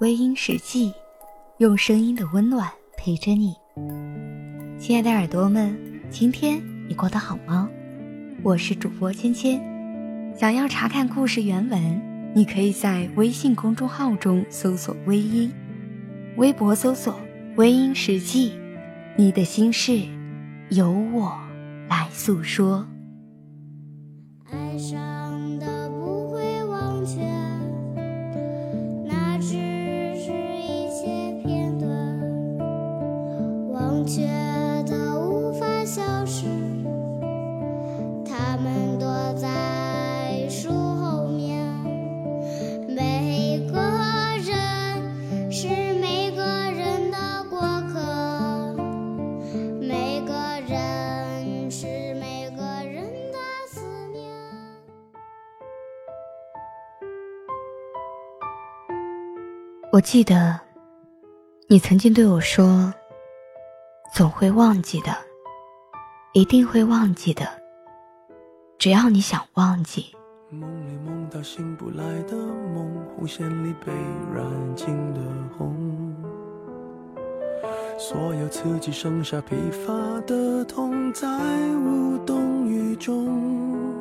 微音时记，用声音的温暖陪着你。亲爱的耳朵们，今天你过得好吗？我是主播芊芊。想要查看故事原文，你可以在微信公众号中搜索“微音”，微博搜索“微音时记”。你的心事，由我来诉说。我记得，你曾经对我说：“总会忘记的，一定会忘记的，只要你想忘记。”梦里梦到醒不来的梦，红线里被染尽的红，所有刺激剩下疲乏的痛，在无动于衷。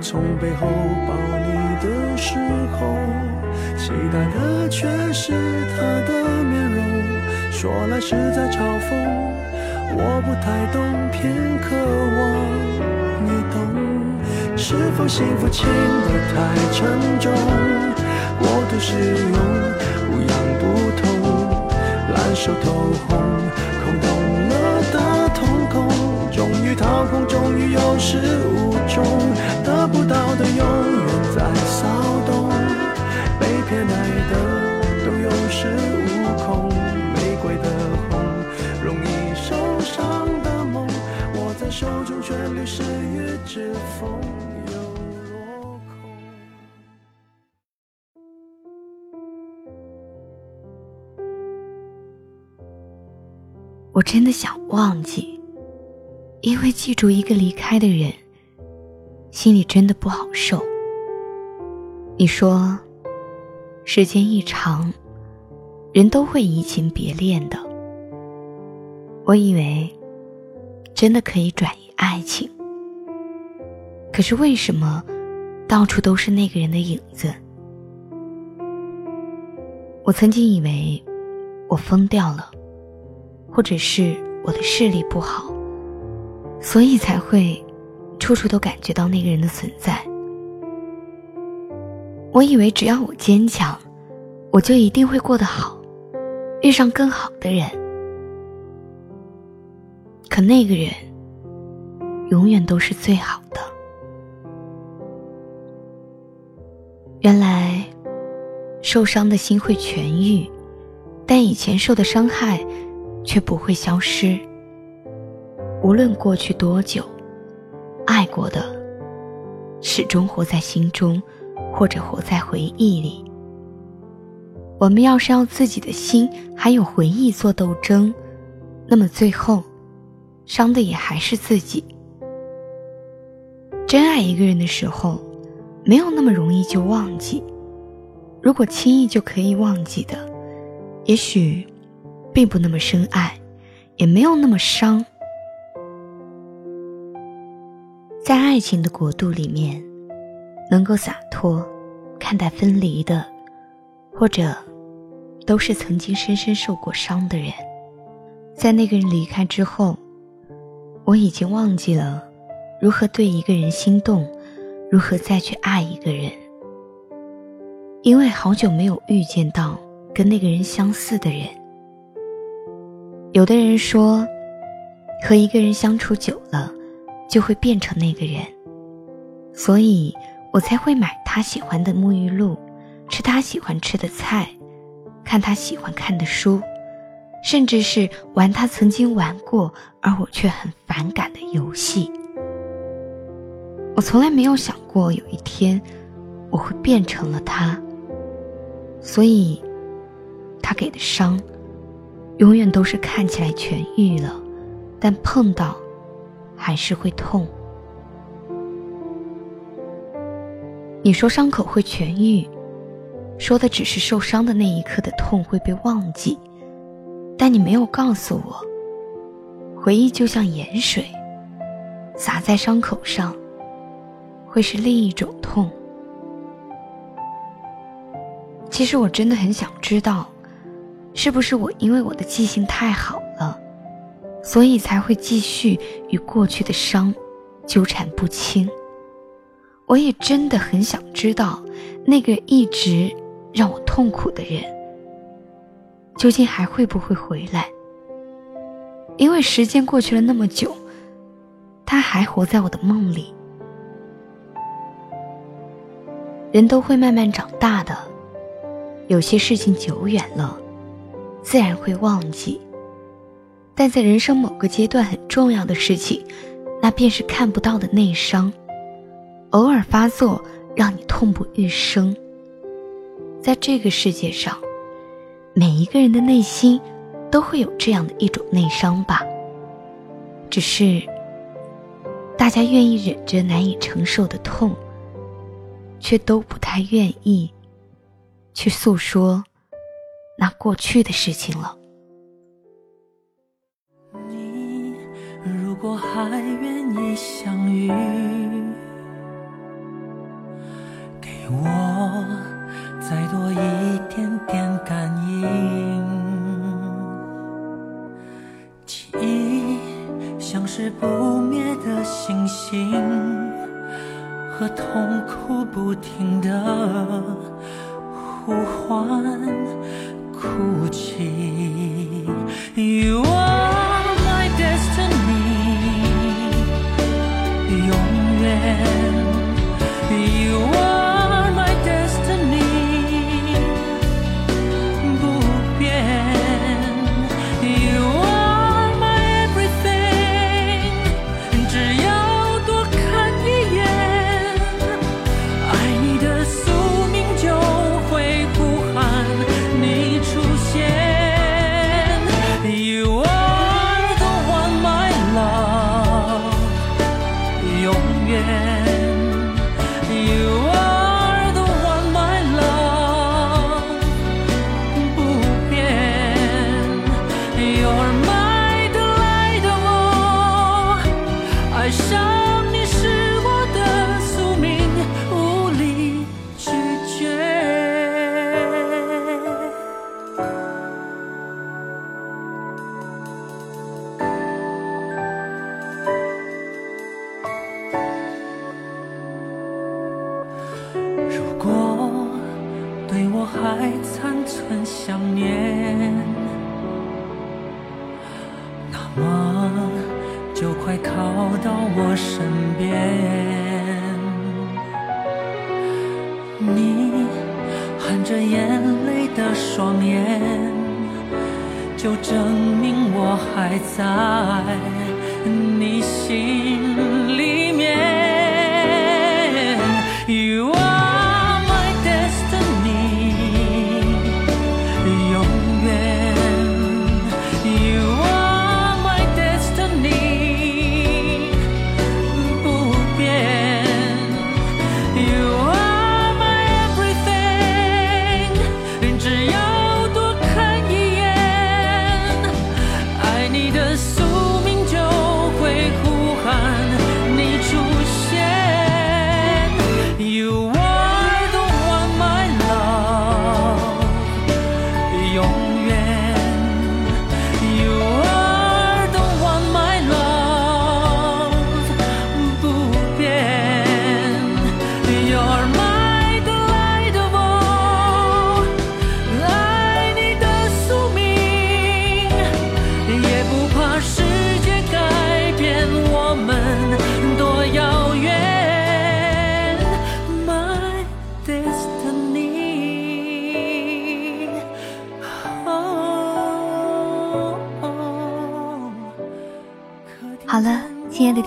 从背后抱你的时候。期待的却是他的面容，说来实在嘲讽，我不太懂，偏渴望你懂。是否幸福轻得太沉重，过度使用不痒不痛，烂熟透红，流失于指缝，又落空。我真的想忘记，因为记住一个离开的人，心里真的不好受。你说。时间一长，人都会移情别恋的。我以为真的可以转移爱情，可是为什么到处都是那个人的影子？我曾经以为我疯掉了，或者是我的视力不好，所以才会处处都感觉到那个人的存在。我以为只要我坚强，我就一定会过得好，遇上更好的人。可那个人，永远都是最好的。原来，受伤的心会痊愈，但以前受的伤害，却不会消失。无论过去多久，爱过的，始终活在心中。或者活在回忆里。我们要是要自己的心还有回忆做斗争，那么最后，伤的也还是自己。真爱一个人的时候，没有那么容易就忘记。如果轻易就可以忘记的，也许，并不那么深爱，也没有那么伤。在爱情的国度里面。能够洒脱看待分离的，或者都是曾经深深受过伤的人，在那个人离开之后，我已经忘记了如何对一个人心动，如何再去爱一个人，因为好久没有遇见到跟那个人相似的人。有的人说，和一个人相处久了，就会变成那个人，所以。我才会买他喜欢的沐浴露，吃他喜欢吃的菜，看他喜欢看的书，甚至是玩他曾经玩过而我却很反感的游戏。我从来没有想过有一天我会变成了他，所以，他给的伤，永远都是看起来痊愈了，但碰到，还是会痛。你说伤口会痊愈，说的只是受伤的那一刻的痛会被忘记，但你没有告诉我，回忆就像盐水，洒在伤口上，会是另一种痛。其实我真的很想知道，是不是我因为我的记性太好了，所以才会继续与过去的伤纠缠不清。我也真的很想知道，那个一直让我痛苦的人，究竟还会不会回来？因为时间过去了那么久，他还活在我的梦里。人都会慢慢长大的。有些事情久远了，自然会忘记。但在人生某个阶段很重要的事情，那便是看不到的内伤，偶尔发作，让你痛不欲生。在这个世界上，每一个人的内心都会有这样的一种内伤吧。只是，大家愿意忍着难以承受的痛，却都不太愿意。去诉说那过去的事情了。你如果还愿意相遇，给我再多一点点感应。记忆像是不灭的星星，和痛苦不停的。呼唤，哭泣。靠到我身边。你含着眼泪的双眼就证明我还在你心里。